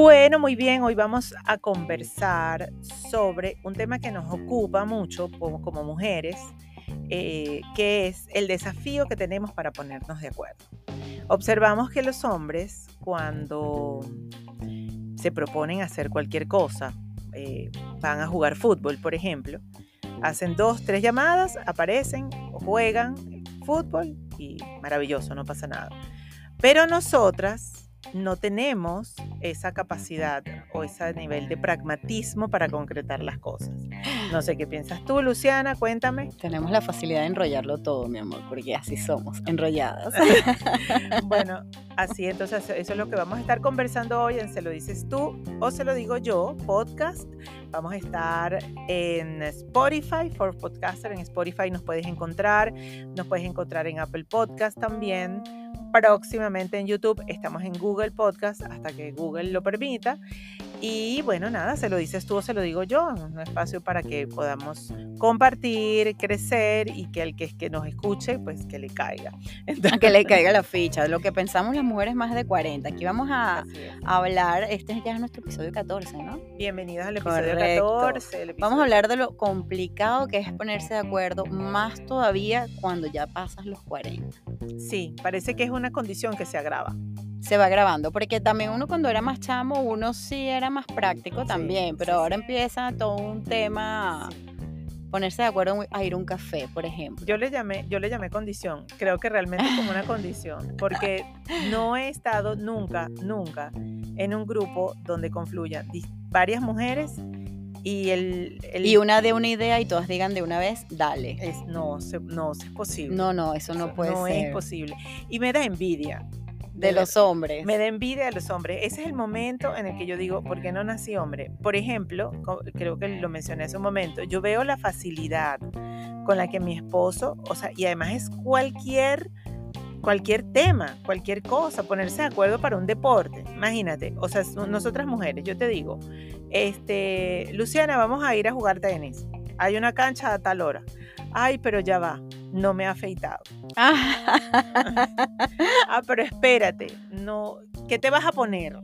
Bueno, muy bien, hoy vamos a conversar sobre un tema que nos ocupa mucho como, como mujeres, eh, que es el desafío que tenemos para ponernos de acuerdo. Observamos que los hombres, cuando se proponen hacer cualquier cosa, eh, van a jugar fútbol, por ejemplo, hacen dos, tres llamadas, aparecen o juegan fútbol y maravilloso, no pasa nada. Pero nosotras no tenemos esa capacidad o ese nivel de pragmatismo para concretar las cosas. No sé qué piensas tú, Luciana, cuéntame. Tenemos la facilidad de enrollarlo todo, mi amor, porque así somos, enrolladas. bueno, así entonces eso es lo que vamos a estar conversando hoy en Se lo dices tú o se lo digo yo, podcast. Vamos a estar en Spotify, for Podcaster, en Spotify nos puedes encontrar, nos puedes encontrar en Apple Podcast también próximamente en YouTube. Estamos en Google Podcast hasta que Google lo permita. Y bueno, nada, se lo dices tú o se lo digo yo, un espacio para que podamos compartir, crecer y que el que, que nos escuche, pues que le caiga. que le caiga la ficha, lo que pensamos las mujeres más de 40. Aquí vamos a, hablar, este ya es nuestro episodio 14, ¿no? Bienvenidos al episodio 14. Vamos a hablar de lo complicado que es ponerse de acuerdo, más todavía cuando ya pasas los 40. Sí, parece que es una condición que se agrava se va grabando, porque también uno cuando era más chamo, uno sí era más práctico también, pero ahora empieza todo un tema ponerse de acuerdo a ir a un café, por ejemplo. Yo le llamé, yo le llamé condición, creo que realmente como una condición, porque no he estado nunca, nunca en un grupo donde confluyan varias mujeres y el, y una de una idea y todas digan de una vez, dale. Es, no, no, es posible. No, no, eso no puede ser. No es posible. Y me da envidia de los hombres. Me da envidia de los hombres. Ese es el momento en el que yo digo, ¿por qué no nací hombre? Por ejemplo, creo que lo mencioné hace un momento, yo veo la facilidad con la que mi esposo, o sea, y además es cualquier cualquier tema, cualquier cosa, ponerse de acuerdo para un deporte. Imagínate, o sea, nosotras mujeres, yo te digo, este, Luciana, vamos a ir a jugar tenis. Hay una cancha a tal hora. Ay, pero ya va no me ha afeitado. ah, pero espérate, no, ¿qué te vas a poner?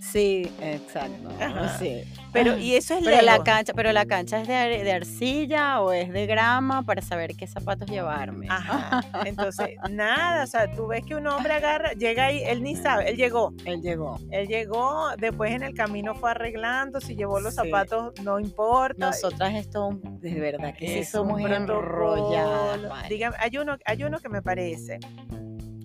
Sí, exacto. Sí. Pero, y eso es pero la cancha, pero la cancha es de, arcilla o es de grama para saber qué zapatos llevarme. Ajá. Entonces, nada, o sea, tú ves que un hombre agarra, llega ahí, él ni sabe, él llegó. Él llegó. Él llegó, después en el camino fue arreglando, si llevó los zapatos, no importa. Nosotras esto, de verdad que sí somos enrolladas. Dígame, hay uno, hay uno que me parece,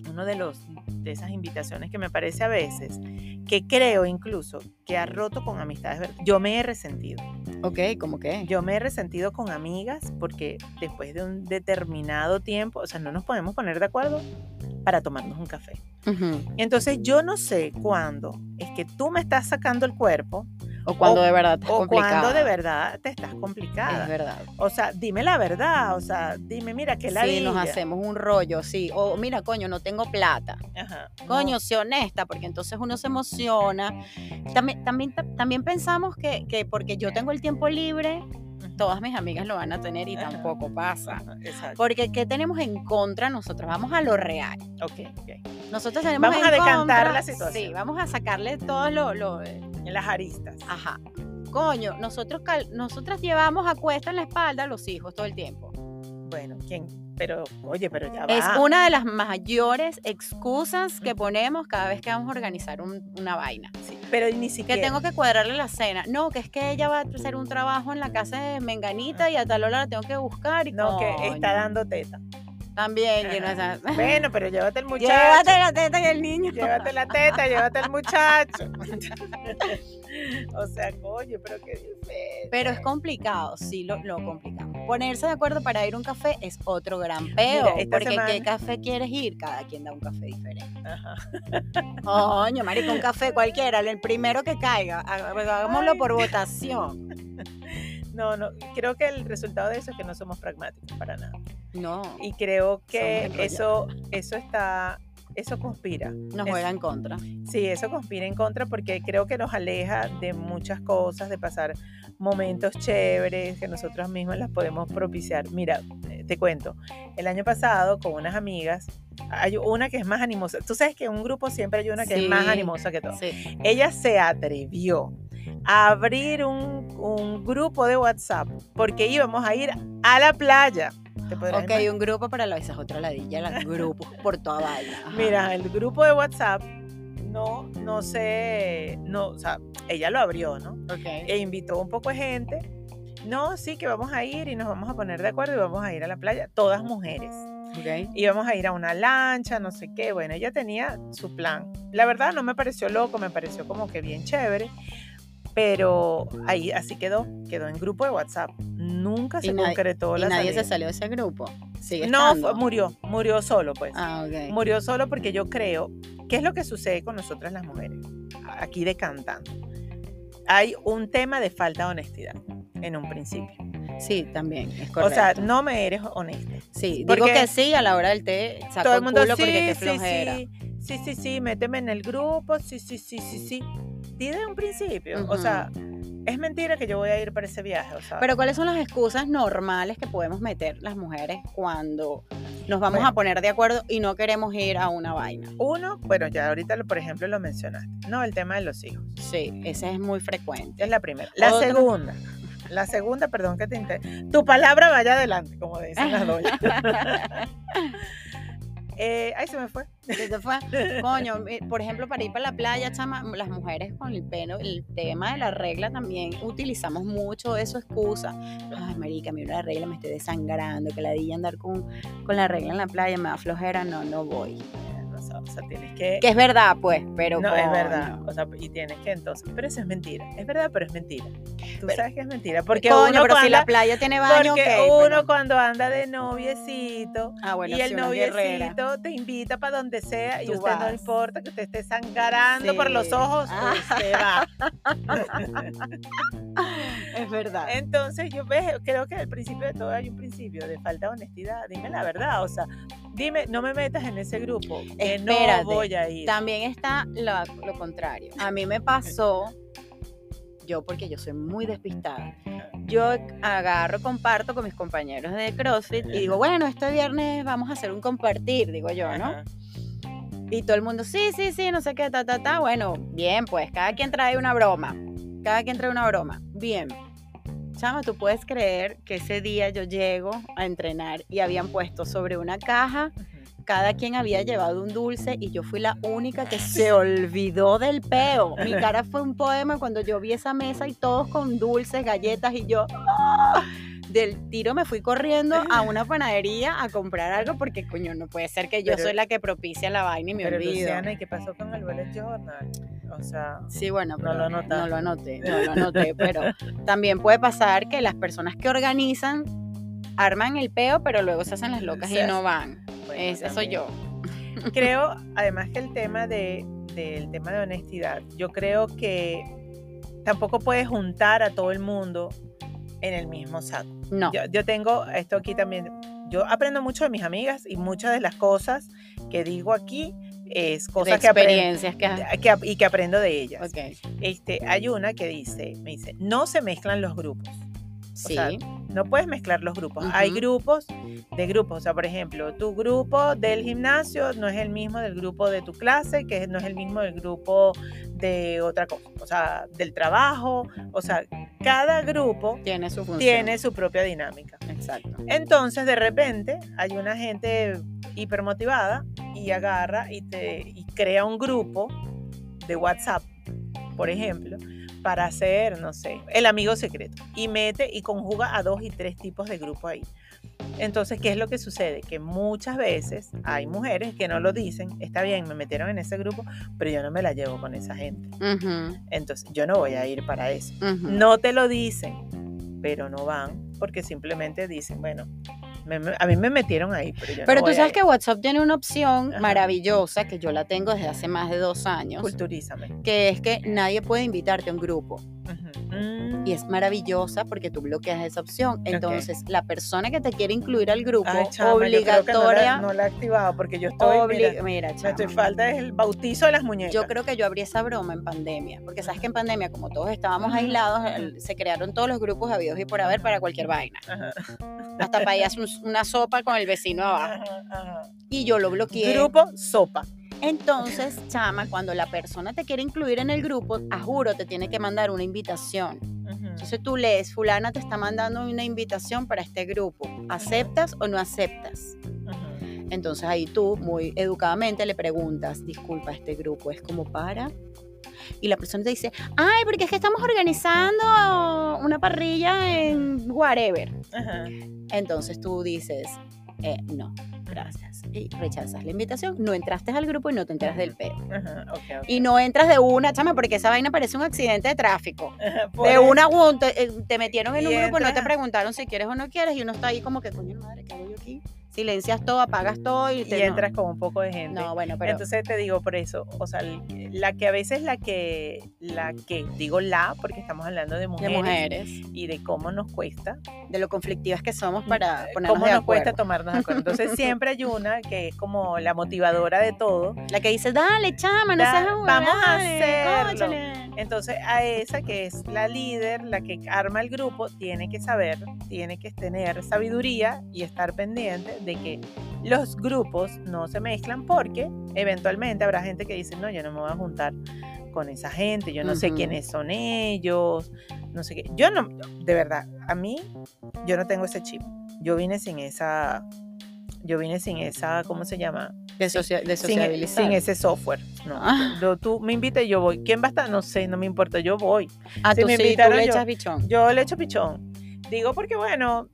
uno de los de esas invitaciones que me parece a veces, que creo incluso que ha roto con amistades. Yo me he resentido. Ok, ¿cómo qué? Yo me he resentido con amigas porque después de un determinado tiempo, o sea, no nos podemos poner de acuerdo para tomarnos un café. Entonces yo no sé cuándo es que tú me estás sacando el cuerpo o cuando de verdad te O cuando de verdad te estás complicada. Es verdad. O sea, dime la verdad. O sea, dime, mira, que la Sí, nos hacemos un rollo, sí. O mira, coño, no tengo plata. Ajá, coño, sé honesta, porque entonces uno se emociona. También, también, también pensamos que, que porque yo tengo el tiempo libre, todas mis amigas lo van a tener y tampoco pasa. Exacto. Porque ¿qué tenemos en contra nosotros? Vamos a lo real. Ok, ok. Nosotros tenemos Vamos a decantar la situación. Sí, vamos a sacarle todo lo, lo en las aristas. Ajá. Coño, nosotros nosotras llevamos a cuesta en la espalda a los hijos todo el tiempo. Bueno, ¿quién? Pero, oye, pero ya va. Es una de las mayores excusas que ponemos cada vez que vamos a organizar una vaina. Sí, pero ni siquiera. Que tengo que cuadrarle la cena. No, que es que ella va a hacer un trabajo en la casa de Menganita y a tal hora la tengo que buscar. Y no, que está dando teta. También, que no Bueno, pero llévate el muchacho. Llévate la teta y el niño. Llévate la teta, llévate el muchacho. o sea, coño, pero qué difícil. Pero es complicado, sí, lo, lo complicado. Ponerse de acuerdo para ir a un café es otro gran peo. porque ¿qué café quieres ir? Cada quien da un café diferente. Ajá. Coño, marico, un café cualquiera, el primero que caiga. Hagámoslo por votación. No, no, creo que el resultado de eso es que no somos pragmáticos para nada. No. Y creo que eso, eso está, eso conspira. Nos juega en contra. Sí, eso conspira en contra porque creo que nos aleja de muchas cosas, de pasar momentos chéveres que nosotros mismos las podemos propiciar. Mira, eh, te cuento, el año pasado con unas amigas hay una que es más animosa. Tú sabes que en un grupo siempre hay una que es más animosa que todo. Ella se atrevió a abrir un, un, grupo de WhatsApp porque íbamos a ir a la playa. Ok, un grupo para la esa es otra ladilla, los grupos por toda vaina. Mira, el grupo de WhatsApp no, no sé, no, o sea, ella lo abrió, ¿no? Ok. E invitó un poco de gente. No, sí, que vamos a ir y nos vamos a poner de acuerdo y vamos a ir a la playa, todas mujeres. Okay. Íbamos a ir a una lancha, no sé qué. Bueno, ella tenía su plan. La verdad no me pareció loco, me pareció como que bien chévere. Pero ahí así quedó, quedó en grupo de WhatsApp. Nunca se concretó la ¿Y nadie se salió de ese grupo? no, murió, murió solo pues. Ah, okay. Murió solo porque yo creo, ¿qué es lo que sucede con nosotras las mujeres? Aquí decantando. Hay un tema de falta de honestidad en un principio. Sí, también, es correcto. O sea, no me eres honesta. Sí, digo que sí a la hora del té, saco todo el mundo culo sí, porque qué flojera. Sí, sí, sí, sí, méteme en el grupo, sí, sí, sí, sí, sí. Di de un principio, o sea, es mentira que yo voy a ir para ese viaje, o sea. Pero ¿cuáles son las excusas normales que podemos meter las mujeres cuando nos vamos a poner de acuerdo y no queremos ir a una vaina? Uno, bueno, ya ahorita, por ejemplo, lo mencionaste, no, el tema de los hijos. Sí, ese es muy frecuente. Es la primera. La segunda la segunda, perdón que te inter... Tu palabra vaya adelante, como dicen las dos. eh, ahí se me fue. Se fue. Coño, por ejemplo, para ir para la playa, chama, las mujeres con el pelo, el tema de la regla también utilizamos mucho eso excusa. Ay, marica, mira la regla me estoy desangrando, que la di andar con, con la regla en la playa, me da flojera, no, no voy o sea, tienes que... Que es verdad, pues, pero... No, es verdad, o sea, y tienes que entonces, pero eso es mentira, es verdad, pero es mentira. Tú sabes que es mentira, porque coño, pero si la playa tiene baño, Porque uno cuando anda de noviecito ah, y el noviecito te invita para donde sea y usted no importa que usted esté sangrando por los ojos, ah. usted va. es verdad. Entonces yo creo que al principio de todo hay un principio de falta de honestidad, dime la verdad, o sea, dime, no me metas en ese grupo, que no voy a ir. También está lo, contrario. A mí me pasó, yo porque yo soy muy despistada, yo agarro, comparto con mis compañeros de CrossFit y digo, bueno, este viernes vamos a hacer un compartir, digo yo, ¿no? Y todo el mundo, sí, sí, sí, no sé qué, ta, ta, ta. Bueno, bien, pues cada quien trae una broma. Cada quien trae una broma. Bien. Chama, tú puedes creer que ese día yo llego a entrenar y habían puesto sobre una caja, cada quien había llevado un dulce y yo fui la única que se olvidó del peo. Mi cara fue un poema cuando yo vi esa mesa y todos con dulces, galletas y yo... ¡ah! Del tiro me fui corriendo a una panadería a comprar algo porque, coño, no puede ser que yo soy la que propicia la vaina y me pero olvido. Luciana, ¿y qué pasó con el bullet journal? O sea, sí, bueno, no lo, anoté, no lo anoté, no lo anoté, pero también puede pasar que las personas que organizan arman el peo, pero luego se hacen las locas y no van. Ese soy yo. Creo, además que el tema de, del tema de honestidad, yo creo que tampoco puedes juntar a todo el mundo en el mismo saco. No. Yo, tengo esto aquí también. Yo aprendo mucho de mis amigas y muchas de las cosas que digo aquí es cosas que experiencias que, que, y que aprendo de ellas. Okay. Este, hay una que dice, me dice, no se mezclan los grupos. Sí. no puedes mezclar los grupos. Hay grupos de grupos. O sea, por ejemplo, tu grupo del gimnasio no es el mismo del grupo de tu clase, que no es el mismo del grupo de otra cosa. O sea, del trabajo. O sea, cada grupo tiene su, tiene su propia dinámica. Exacto. Entonces, de repente, hay una gente hipermotivada y agarra y, te, y crea un grupo de WhatsApp, por ejemplo para hacer, no sé, el amigo secreto. Y mete y conjuga a dos y tres tipos de grupo ahí. Entonces, ¿qué es lo que sucede? Que muchas veces hay mujeres que no lo dicen, está bien, me metieron en ese grupo, pero yo no me la llevo con esa gente. Entonces, yo no voy a ir para eso. No te lo dicen, pero no van porque simplemente dicen, bueno, a mí me metieron ahí. Pero, pero tú sabes que WhatsApp tiene una opción maravillosa que yo la tengo desde hace más de dos años. Culturízame. Que es que nadie puede invitarte a un grupo. Y es mm. maravillosa porque tú bloqueas esa opción. Entonces, la persona que te quiere incluir al grupo, obligatoria. no, la, he activado porque yo estoy. mira, mira me estoy falta es el bautizo de las muñecas. Yo creo que yo abrí esa broma en pandemia. Porque sabes que en pandemia, como todos estábamos aislados, se crearon todos los grupos habidos y por haber para cualquier vaina. Hasta para ir a una sopa con el vecino abajo. Y yo lo bloqueé. Grupo sopa. Entonces, chama, cuando la persona te quiere incluir en el grupo, a juro te tiene que mandar una invitación. Entonces tú lees, fulana te está mandando una invitación para este grupo. ¿Aceptas o no aceptas? Entonces ahí tú muy educadamente le preguntas, disculpa, este grupo es como para... Y la persona te dice, ay, porque es que estamos organizando una parrilla en whatever. Entonces tú dices, eh, no, gracias. Y rechazas la invitación, no entraste al grupo y no te enteras del peo. Y no entras de una, chama, porque esa vaina parece un accidente de tráfico. de una, te, eh, te metieron en un grupo, no te preguntaron si quieres o no quieres, y uno está ahí como que, coño madre, ¿qué? Silencias todo, apagas todo y, te, entras con un poco de gente. No, bueno, pero entonces te digo por eso, o sea, la que a veces la que la que digo la porque estamos hablando de mujeres, y de cómo nos cuesta, de lo conflictivas que somos para eh, ponernos cómo nos cuesta tomarnos de acuerdo. Entonces siempre hay una que es como la motivadora de todo, la que dice, "Dale, chama, no seas Vamos a hacerlo." Entonces a esa que es la líder, la que arma el grupo, tiene que saber, tiene que tener sabiduría y estar pendiente de que los grupos no se mezclan porque eventualmente habrá gente que dice, no, yo no me voy a juntar con esa gente, yo no sé quiénes son ellos, no sé qué. Yo no, de verdad, a mí, yo no tengo ese chip. Yo vine sin esa, yo vine sin esa, ¿cómo se llama? De, de sin, ese software. No. Ah. tú me invitas y yo voy. ¿Quién va a estar? No sé, no me importa, yo voy. Ah, tú me sí, tú le echas pichón. Yo le echo pichón. Digo porque, bueno,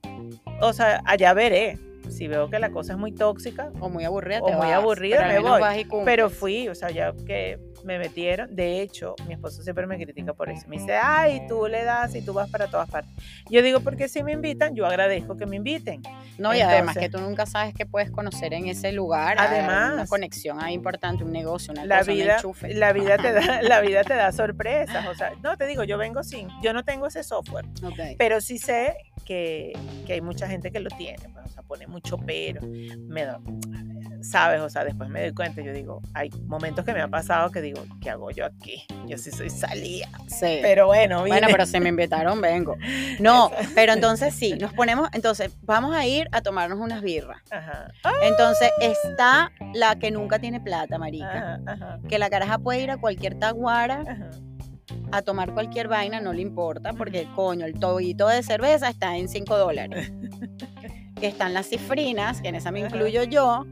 o sea, allá veré si veo que la cosa es muy tóxica o muy aburrida, o muy aburrida, me voy. Pero fui, o sea, ya que me metieron. De hecho, mi esposo siempre me critica por eso. Me dice, ay, tú le das y tú vas para todas partes. Yo digo, porque si me invitan, yo agradezco que me inviten. No, y además que tú nunca sabes qué puedes conocer en ese lugar. Además, una conexión ahí importante, un negocio, una la vida, La vida te da, la vida te da sorpresas. O sea, no te digo, yo vengo sin, yo no tengo ese software, pero sí sé que, que, hay mucha gente que lo tiene. Pues, o sea, pone mucho pero. Me da, sabes, o sea, después me doy cuenta, yo digo, hay momentos que me ha pasado que digo, ¿qué hago yo aquí? Yo sí soy salía. Sí. Pero bueno, Bueno, pero si me invitaron, vengo. No, pero entonces sí, nos ponemos, entonces vamos a ir a tomarnos unas birras. Ajá. Entonces está la que nunca tiene plata, marica. Ajá, Que la caraja puede ir a cualquier taguara. A tomar cualquier vaina, no le importa, porque coño, el tobito de cerveza está en 5 dólares. que están las cifrinas, que en esa me incluyo yo.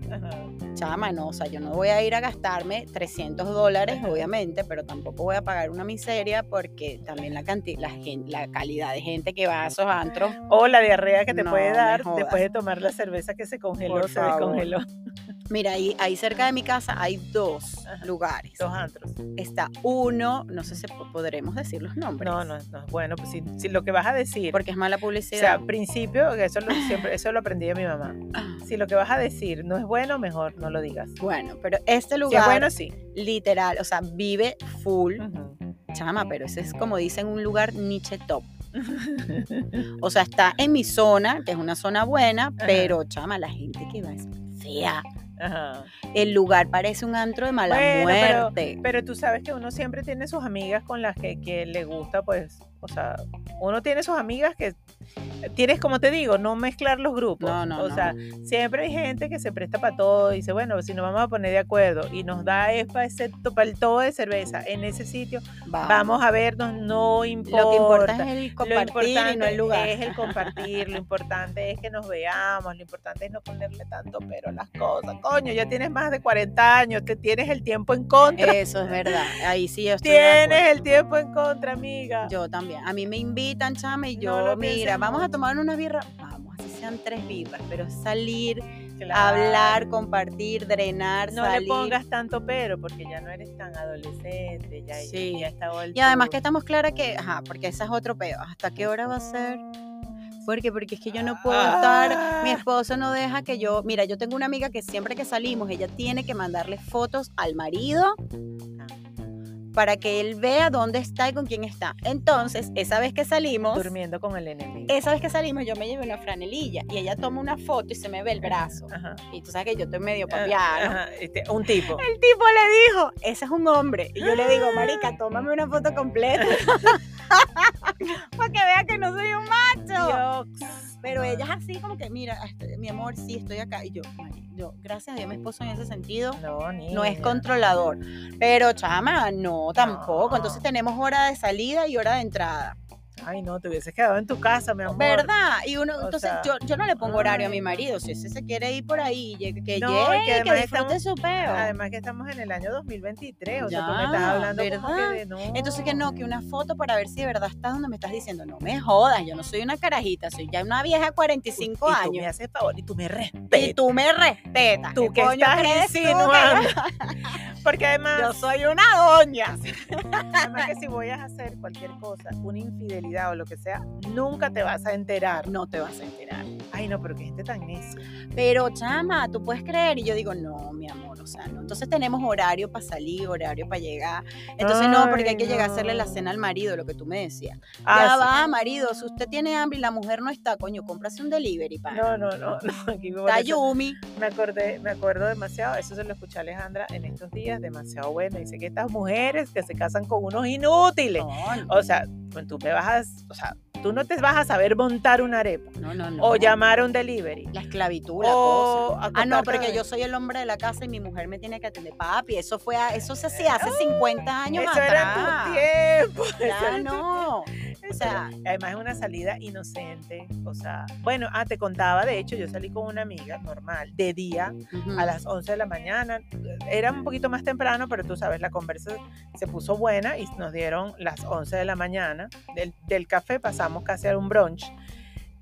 Chama, no, o sea, yo no voy a ir a gastarme 300 dólares, obviamente, pero tampoco voy a pagar una miseria porque también la, la, la calidad de gente que va a esos antros. O la diarrea que te puede dar después de tomar la cerveza que se congeló, se descongeló. Mira, ahí, ahí cerca de mi casa hay dos lugares. Dos antros. Está uno, no sé si podremos decir los nombres. No, no, no. Bueno, pues si, lo que vas a decir. Porque es mala publicidad. O sea, al principio, eso lo, siempre, eso lo aprendí de mi mamá. Ah. Si lo que vas a decir no es bueno, mejor no lo digas. Bueno, pero este lugar. Si bueno, sí. Literal, o sea, vive full. Chama, pero ese es como dicen un lugar niche top. o sea, está en mi zona, que es una zona buena, pero chama, la gente que va es fea. El lugar parece un antro de mala muerte. Pero, tú sabes que uno siempre tiene sus amigas con las que, que le gusta, pues, o sea, uno tiene sus amigas que tienes, como te digo, no mezclar los grupos. No, no, o sea, siempre hay gente que se presta para todo y dice, bueno, si nos vamos a poner de acuerdo y nos da para, ese, para el todo de cerveza en ese sitio, vamos, a vernos, no importa. Lo que importa es el compartir y no el lugar. Es el compartir, lo importante es que nos veamos, lo importante es no ponerle tanto pero a las cosas. Coño, ya tienes más de 40 años, te tienes el tiempo en contra. Eso es verdad, ahí sí yo estoy Tienes el tiempo en contra, amiga. Yo también. A mí me invitan, chame, y yo, mira, vamos a tomar una birra, vamos, así sean tres birras, pero salir, hablar, compartir, drenar, no le pongas tanto pero, porque ya no eres tan adolescente, ya, sí. ya está Y además que estamos claras que, ajá, porque esa es otro peo, ¿hasta qué hora va a ser? Porque, porque es que yo no puedo estar, mi ah. esposo no deja que yo, mira, yo tengo una amiga que siempre que salimos, ella tiene que mandarle fotos al marido para que él vea dónde está y con quién está. Entonces, esa vez que salimos... Durmiendo con el enemigo. Esa vez que salimos yo me llevé una franelilla y ella toma una foto y se me ve el brazo. Y tú sabes que yo estoy medio ah, papiada. Este, un tipo. El tipo le dijo, ese es un hombre. Y yo le digo, marica, tómame una foto completa. para que vea que no soy un macho. Pero ella es así como que, mira, este, mi amor, sí, estoy acá. Y yo, yo, gracias a Dios, mi esposo en ese sentido no, no es controlador. Pero chama, no, tampoco. Entonces tenemos hora de salida y hora de entrada. Ay, no, te hubieses quedado en tu casa, mi amor. ¿Verdad? Y uno, entonces yo, yo no le pongo horario a mi marido. Si ese se quiere ir por ahí, que llegue, que, que disfrute su peo. Además que estamos en el año 2023, o sea, tú me estás hablando ¿verdad? de no. Entonces que no, que una foto para ver si de verdad estás donde me estás diciendo. No me jodas, yo no soy una carajita, soy ya una vieja de 45 años. Y tú me haces favor y tú me respetas. Y tú me respetas. ¿Tú qué estás insinuando? Porque además... Yo soy una doña. además que si voy a hacer cualquier cosa, una o lo que sea, nunca te vas a enterar. No te vas a enterar. Ay, no, pero que gente tan necia. Pero chama, tú puedes creer. Y yo digo, no, mi amor, o sea, no. Entonces tenemos horario para salir, horario para llegar. Entonces no, porque hay que llegar a hacerle la cena al marido, lo que tú me decías. Ah, ya va, marido, si usted tiene hambre y la mujer no está, coño, cómprase un delivery, para. No, no, no, no. Aquí me Yumi. Me acordé, me acuerdo demasiado, eso se lo escuché a Alejandra en estos días, demasiado bueno. Dice que estas mujeres que se casan con unos inútiles. O sea, pues tú me vas a, o sea, tú no te vas a saber montar una arepa. No, no, no. O llamar a un delivery. La esclavitud, la cosa. Ah, no, porque yo soy el hombre de la casa y mi mujer me tiene que atender. Papi, eso fue, eso se hacía hace 50 años eso Era tu tiempo. Ya no. O sea, además es una salida inocente. O sea, bueno, ah, te contaba, de hecho, yo salí con una amiga normal, de día, a las 11 de la mañana. Era un poquito más temprano, pero tú sabes, la conversa se puso buena y nos dieron las 11 de la mañana. Del, del café pasamos casi a un brunch.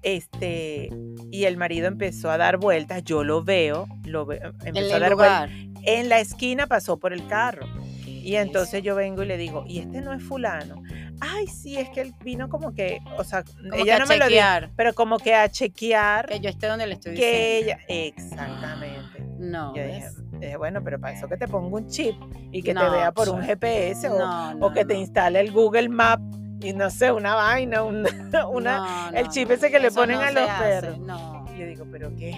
Este, y el marido empezó a dar vueltas, yo lo veo, lo empezó a dar vueltas. En la esquina pasó por el carro. Y entonces yo vengo y le digo, ¿y este no es fulano? Ay, sí, es que él vino como que, o sea, ella no me lo dijo, pero como que a chequear. Que yo esté donde le estoy que ella, exactamente. No. Yo dije, bueno, pero para eso que te ponga un chip y que te vea por un GPS o, que te instale el Google Map y no sé, una vaina, una, el chip ese que le ponen a los perros. No yo digo, pero ¿qué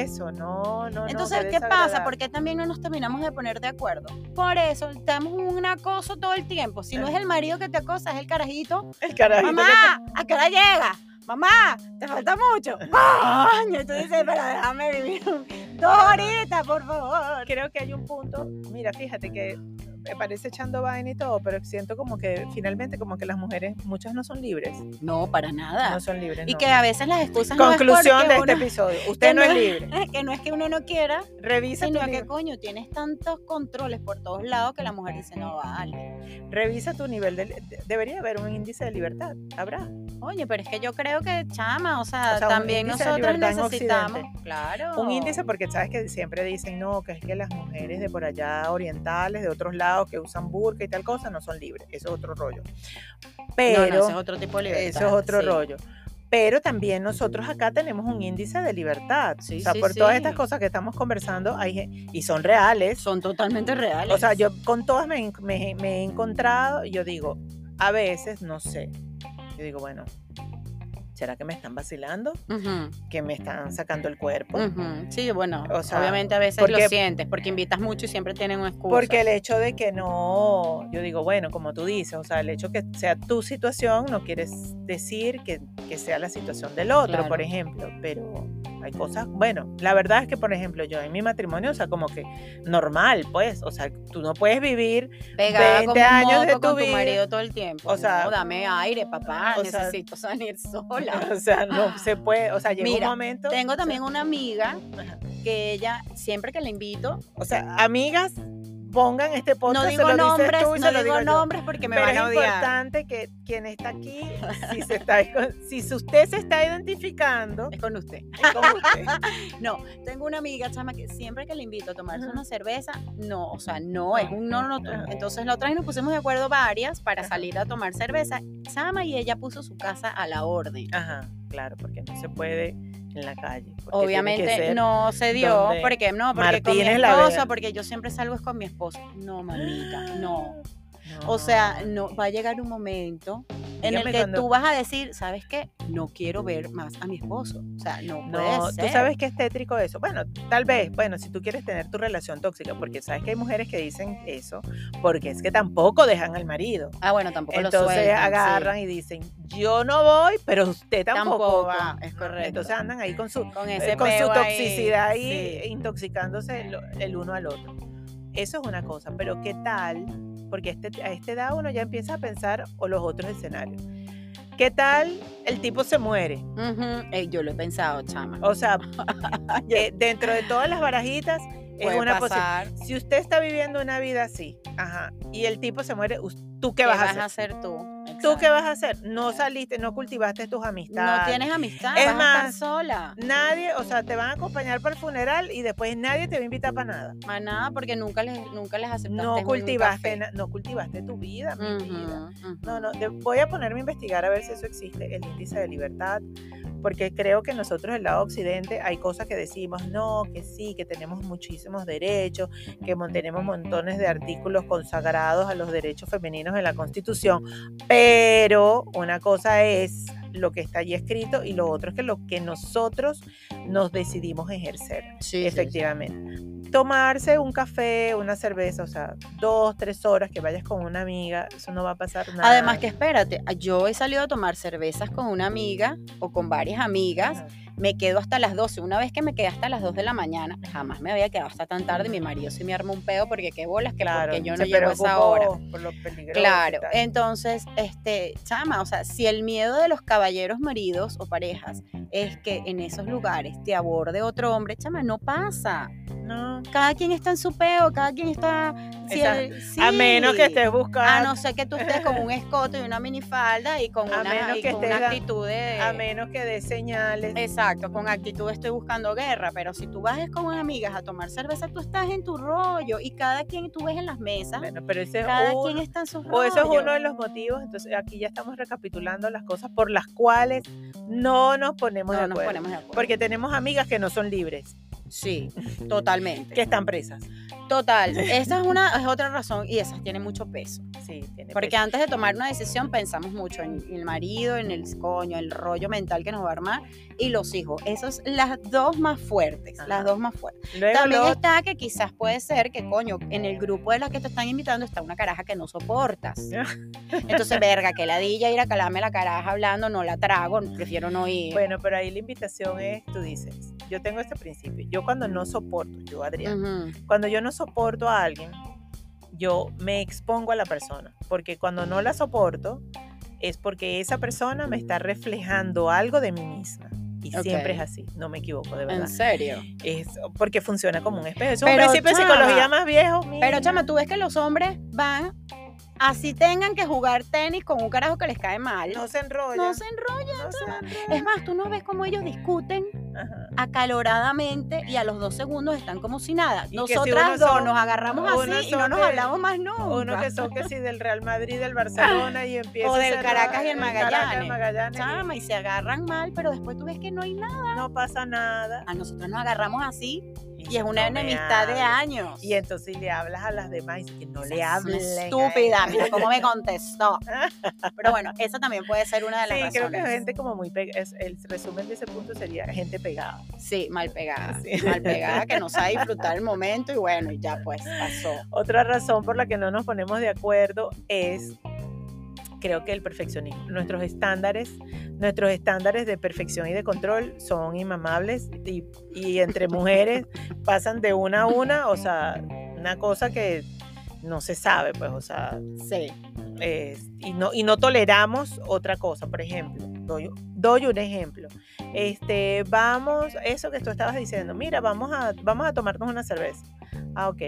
es eso? No, no, Entonces, ¿qué pasa? ¿Por qué también no nos terminamos de poner de acuerdo? Por eso, estamos un acoso todo el tiempo. Si no es el marido que te acosa, es el carajito. El carajito. Mamá, ¿a qué hora llega? Mamá, te falta mucho. Coño, y tú dices, pero déjame vivir dos horitas, por favor. Creo que hay un punto, mira, fíjate que parece echando vaina y todo, pero siento como que finalmente como que las mujeres, muchas no son libres. No, para nada. No son libres. Y que a veces las excusas Conclusión no de este episodio. Usted no, es libre. Que no es que uno no quiera. Revisa sino que coño, tienes tantos controles por todos lados que la mujer dice, no vale. Revisa tu nivel de... debería haber un índice de libertad. ¿Habrá? Oye, pero es que yo creo que chama, o sea, también nosotros necesitamos. Claro. Un índice porque sabes que siempre dicen, no, que es que las mujeres de por allá orientales, de otros lados, que usan burka y tal cosa no son libres. Eso es otro rollo. Pero, eso es otro tipo de libertad. Eso es otro rollo. Pero también nosotros acá tenemos un índice de libertad. o sea, por todas estas cosas que estamos conversando, hay, y son reales. Son totalmente reales. O sea, yo con todas me, me, me he encontrado, yo digo, a veces, no sé, yo digo, bueno, ¿será que me están vacilando? ¿Que me están sacando el cuerpo? Sí, bueno, obviamente a veces lo sientes, porque invitas mucho y siempre tienen un excusa. Porque el hecho de que no, yo digo, bueno, como tú dices, o sea, el hecho que sea tu situación no quiere decir que, sea la situación del otro, por ejemplo, pero hay cosas, bueno, la verdad es que, por ejemplo, yo en mi matrimonio, o sea, como que normal, pues, o sea, tú no puedes vivir Pegada 20 años de tu con tu marido todo el tiempo. O sea, dame aire, papá, necesito salir sola. O sea, no se puede, o sea, llega un momento. Tengo también una amiga que ella, siempre que la invito, o sea, amigas pongan este podcast. No digo nombres, no digo, nombres porque me van a odiar. es importante que quien está aquí, si, se está, si usted se está identificando, es con usted. Es con usted. no, tengo una amiga, chama, que siempre que le invito a tomarse una cerveza, no, o sea, no, es un no, no, no. Entonces la otra vez nos pusimos de acuerdo varias para salir a tomar cerveza, chama, y ella puso su casa a la orden. Ajá, claro, porque no se puede en la calle. Obviamente no se dio, porque no, porque con mi esposa, porque yo siempre salgo es con mi esposa. No, mamita, no. O sea, no va a llegar un momento en el que tú vas a decir, ¿sabes qué? No quiero ver más a mi esposo. O sea, no, no Tú sabes que es tétrico eso. Bueno, tal vez, bueno, si tú quieres tener tu relación tóxica, porque sabes que hay mujeres que dicen eso, porque es que tampoco dejan al marido. Ah, bueno, tampoco Entonces lo agarran y dicen, yo no voy, pero usted tampoco, va. Es correcto. Entonces andan ahí con su, con eh, su toxicidad y intoxicándose el uno al otro. Eso es una cosa, pero ¿qué tal? Porque este, a esta edad uno ya empieza a pensar o los otros escenarios. ¿Qué tal el tipo se muere? yo lo he pensado, chama. O sea, eh, dentro de todas las barajitas es una posibilidad. Si usted está viviendo una vida así, ajá, y el tipo se muere, ¿tú qué, vas, a hacer? a hacer tú? ¿Tú qué vas a hacer? No saliste, no cultivaste tus amistades. No tienes amistad, es vas más, a estar sola. Nadie, o sea, te van a acompañar para el funeral y después nadie te va a invitar para nada. Para nada, porque nunca les, nunca les aceptaste no cultivaste, no cultivaste tu vida, mi vida. No, no, voy a ponerme a investigar a ver si eso existe, el índice de libertad, porque creo que nosotros, el lado occidente, hay cosas que decimos, no, que sí, que tenemos muchísimos derechos, que tenemos montones de artículos consagrados a los derechos femeninos en la Constitución, pero una cosa es lo que está allí escrito y lo otro es que lo que nosotros nos decidimos ejercer, sí, efectivamente tomarse un café, una cerveza, o sea, dos, tres horas que vayas con una amiga, eso no va a pasar nada. Además que espérate, yo he salido a tomar cervezas con una amiga o con varias amigas me quedo hasta las 12. Una vez que me quedé hasta las 2 de la mañana, jamás me había quedado hasta tan tarde. Mi marido sí me armó un pedo porque qué bolas, que porque yo no llego a esa hora. Por lo claro, entonces, este, chama, o sea, si el miedo de los caballeros maridos o parejas es que en esos lugares te aborde otro hombre, chama, no pasa. No. Cada quien está en su peo, cada quien está. A menos que estés buscando. A no ser que tú estés con un escote y una minifalda y con, una, y con una actitud de. A menos que dé señales. Exacto con actitud estoy buscando guerra, pero si tú vas con amigas a tomar cerveza, tú estás en tu rollo y cada quien tú ves en las mesas. pero ese cada quien está en su rollo. O eso es uno de los motivos, entonces aquí ya estamos recapitulando las cosas por las cuales no nos ponemos, de, acuerdo, ponemos de acuerdo. Porque tenemos amigas que no son libres. Sí, totalmente. que están presas. Total, esa es una es otra razón y esa tiene mucho peso. Sí, tiene Porque antes de tomar una decisión pensamos mucho en el marido, en el coño, el rollo mental que nos va a armar y los hijos. Esas son las dos más fuertes, las dos más fuertes. También está que quizás puede ser que, coño, en el grupo de las que te están invitando está una caraja que no soportas. Entonces, verga, que ladilla ir a calarme la caraja hablando, no la trago, prefiero no ir. Bueno, pero ahí la invitación es, tú dices, yo tengo este principio, yo cuando no soporto, yo Adrián, cuando yo no soporto a alguien, yo me expongo a la persona, porque cuando no la soporto es porque esa persona me está reflejando algo de mí misma. Y siempre es así, no me equivoco, de verdad. ¿En serio? Es porque funciona como un espejo. Es un principio de psicología más viejo. Pero chama, tú ves que los hombres van Así tengan que jugar tenis con un carajo que les cae mal. No se enrollan. No se enrollan. Es más, tú no ves cómo ellos discuten acaloradamente y a los dos segundos están como si nada. Nosotras dos nos agarramos así y no nos hablamos más nunca. Uno que son que sí del Real Madrid, del Barcelona y empieza O del Caracas y el Magallanes. Magallanes Chama, y se agarran mal, pero después tú ves que no hay nada. No pasa nada. A nosotros nos agarramos así y, es una enemistad de años. Y entonces le hablas a las demás y que no le hables. Estúpida, mira cómo me contestó. Pero bueno, esa también puede ser una de las sí, creo que gente como muy pegada. El resumen de ese punto sería gente pegada. Sí, mal pegada. Mal pegada, que no sabe disfrutar el momento y bueno, ya pues pasó. Otra razón por la que no nos ponemos de acuerdo es creo que el perfeccionismo. Nuestros estándares, nuestros estándares de perfección y de control son inmamables y, entre mujeres pasan de una a una, o sea, una cosa que no se sabe, pues, o sea, sí. y, no, y no toleramos otra cosa, por ejemplo, doy, doy un ejemplo. Este, vamos, eso que tú estabas diciendo, mira, vamos a, vamos a tomarnos una cerveza. Ah, ok.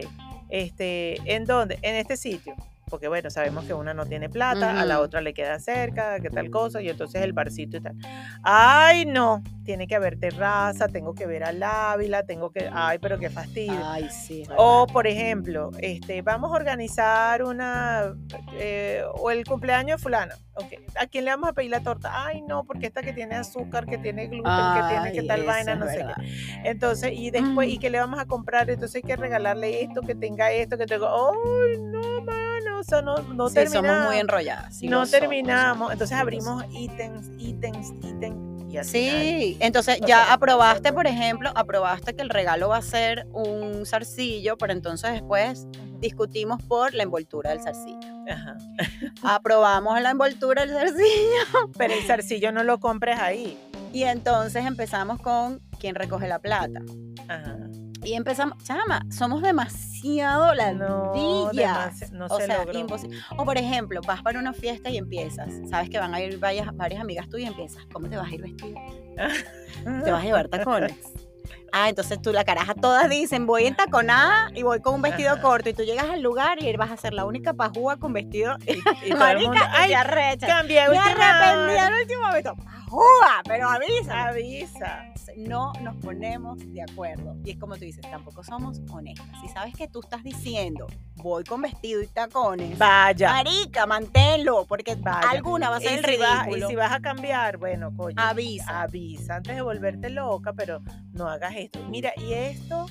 Este, ¿en dónde? En este sitio porque bueno, sabemos que una no tiene plata, a la otra le queda cerca, que tal cosa, y entonces el barcito y tal. Ay, no, tiene que haber terraza, tengo que ver al Ávila, tengo que, ay, pero qué fastidio. Ay, sí. O, por ejemplo, este, vamos a organizar una, eh, o el cumpleaños de fulano. Okay. ¿A quién le vamos a pedir la torta? Ay, no, porque esta que tiene azúcar, que tiene gluten, que tiene que tal vaina, no sé qué. Entonces, y después, ¿y qué le vamos a comprar? Entonces hay que regalarle esto, que tenga esto, que tenga, ay, no, man no, o no, no sí, terminamos. somos muy enrolladas. no terminamos. Entonces abrimos ítems, ítems, ítems. Y sí, entonces ya aprobaste, por ejemplo, aprobaste que el regalo va a ser un zarcillo, pero entonces después discutimos por la envoltura del zarcillo. Ajá. Aprobamos la envoltura del zarcillo. Pero el zarcillo no lo compres ahí. Y entonces empezamos con quién recoge la plata. Ajá. Y empezamos, chama, somos demasiado ladillas. No, o sea, imposible. O por ejemplo, vas para una fiesta y empiezas, sabes que van a ir varias, varias amigas tuyas y empiezas, ¿cómo te vas a ir vestido? te vas a llevar tacones. Ah, entonces tú la caraja todas dicen, voy en taconada y voy con un vestido corto y tú llegas al lugar y vas a ser la única pajúa con vestido y, y marica, ay, arrecha. Cambié Me arrepentí al último momento. ¡Pajúa! Pero avisa. Avisa. No nos ponemos de acuerdo. Y es como tú dices, tampoco somos honestas. Si sabes que tú estás diciendo, voy con vestido y tacones. Vaya. Marica, manténlo, porque alguna va a ser el ridículo. y si vas a cambiar, bueno, coño. Avisa. Avisa antes de volverte loca, pero no hagas esto. Mira, y esto,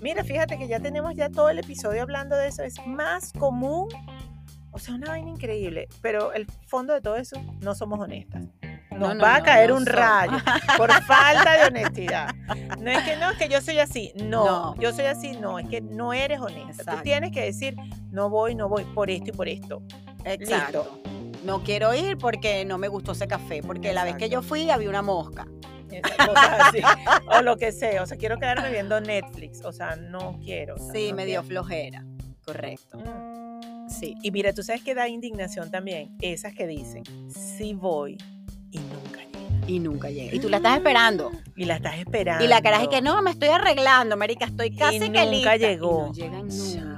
mira, fíjate que ya tenemos ya todo el episodio hablando de eso. Es más común, o sea, una vaina increíble, pero el fondo de todo eso, no somos honestas. Nos va a caer un rayo por falta de honestidad. No es que no, es que yo soy así. No, yo soy así. No, es que no eres honesta. Tú tienes que decir, no voy, no voy por esto y por esto. Exacto. No quiero ir porque no me gustó ese café, porque la vez que yo fui había una mosca. O lo que sea, o sea, quiero quedarme viendo Netflix, o sea, no quiero. sí, me dio flojera, correcto. Mm. Sí. Y mira, tú sabes que da indignación también, esas que dicen, sí voy y nunca llega. Y nunca llega. Y tú la estás esperando. Y la estás esperando. Y la cara es que no, me estoy arreglando, Marica, estoy casi y que nunca llegó. Y no nunca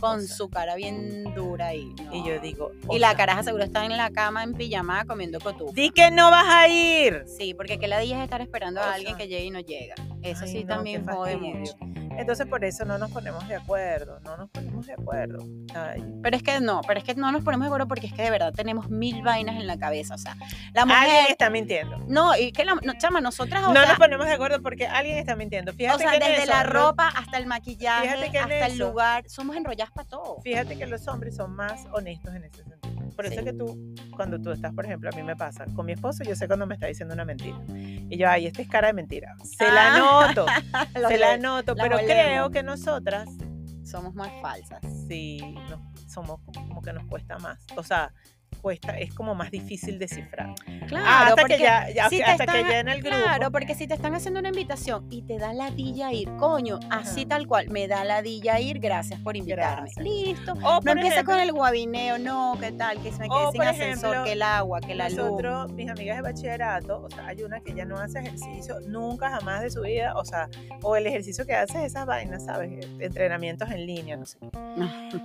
con su cara bien dura ahí. Y yo digo. Y la caraja seguro está en la cama en pijama comiendo cotufa. Di que no vas a ir. Sí, porque que la es estar esperando a alguien que llegue y no llega. Eso sí también jode mucho. Entonces por eso no nos ponemos de acuerdo, no nos ponemos de acuerdo. Pero es que no, pero es que no nos ponemos de acuerdo porque es que de verdad tenemos mil vainas en la cabeza. O sea, la mujer... Alguien está mintiendo. No, y que la, no, chama, nosotras... no nos ponemos de acuerdo porque alguien está mintiendo. Fíjate o sea, desde la ropa hasta el maquillaje, hasta el lugar, somos enrolladas para todo. Fíjate que los hombres son más honestos en ese sentido. Por eso es que tú, cuando tú estás, por ejemplo, a mí me pasa, con mi esposo yo sé cuando me está diciendo una mentira. Y yo, ay, esta es cara de mentira. Se la ah. noto, se la noto, pero creo que nosotras... Somos más falsas. Sí, somos como que nos cuesta más. O sea, cuesta, es como más difícil descifrar. Claro, hasta que ya, hasta que ya en el grupo. Claro, porque si te están haciendo una invitación y te da ladilla ir, coño, así tal cual, me da ladilla ir, gracias por invitarme. Listo. O no empieza con el guabineo, no, qué tal, que se me quede sin ascensor, que el agua, que la nosotros, mis amigas de bachillerato, o sea, hay una que ya no hace ejercicio nunca jamás de su vida, o sea, o el ejercicio que hace es esas vainas, ¿sabes? Entrenamientos en línea, no sé.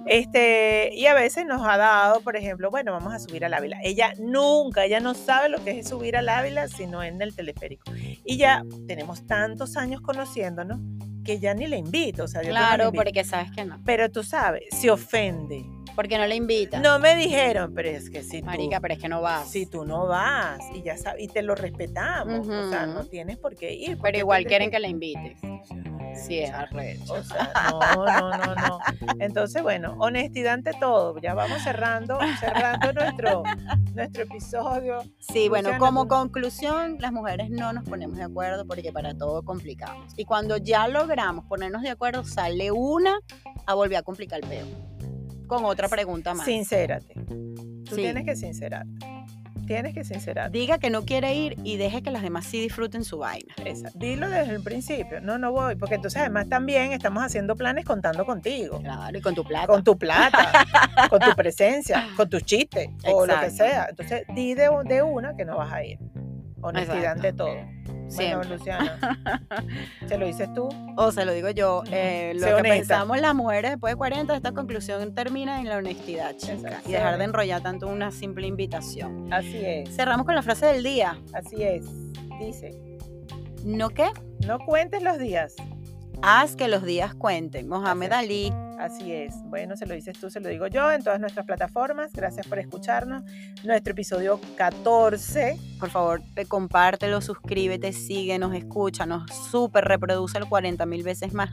este, y a veces nos ha dado, por ejemplo, bueno, vamos a subir al Ávila. Ella nunca, ella no sabe lo que es subir al Ávila, sino en el teleférico. Y ya tenemos tantos años conociéndonos que ya ni le invito. O sea, claro, porque sabes que no. Pero tú sabes, se ofende. Porque no le invita. No me dijeron, pero es que si Marica, pero es que no vas. Si tú no vas y ya sabes, y te lo respetamos. O sea, no tienes por qué ir. Pero igual quieren que le invites. Sí, es arrecho. O sea, no, no, no, no. Entonces, bueno, honestidad ante todo. Ya vamos cerrando, cerrando nuestro, nuestro episodio. Sí, bueno, como conclusión, las mujeres no nos ponemos de acuerdo porque para todo complicamos. Y cuando ya logramos ponernos de acuerdo, sale una a volver a complicar el peo. Con otra pregunta más. Sincérate. Tú tienes que sincerarte. Tienes que sincerar. Diga que no quiere ir y deje que las demás sí disfruten su vaina. Dilo desde el principio. No, no voy. Porque entonces además también estamos haciendo planes contando contigo. Claro, y con tu plata. Con tu plata, con tu presencia, con tus chistes o lo que sea. Entonces di de, de una que no vas a ir. Honestidad ante todo. Bueno, Luciana, ¿se lo dices tú? O se lo digo yo. Eh, lo que pensamos las mujeres después de 40, esta conclusión termina en la honestidad, chica. Y dejar de enrollar tanto una simple invitación. Así es. Cerramos con la frase del día. Así es. Dice. ¿No qué? No cuentes los días. Haz que los días cuenten. Mohamed Ali. Así es. Bueno, se lo dices tú, se lo digo yo en todas nuestras plataformas. Gracias por escucharnos. Nuestro episodio 14. Por favor, compártelo, suscríbete, síguenos, escúchanos. Súper reproduce el 40 mil veces más.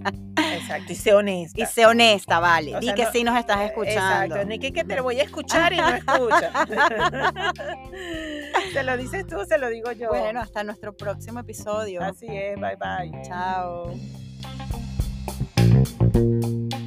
Exacto, y sé honesta. Y sé honesta, vale. Di que sí nos estás escuchando. Exacto, ni que, que te voy a escuchar y no escuchas. se lo dices tú, se lo digo yo. Bueno, hasta nuestro próximo episodio. Así es, bye bye. Chao. thank you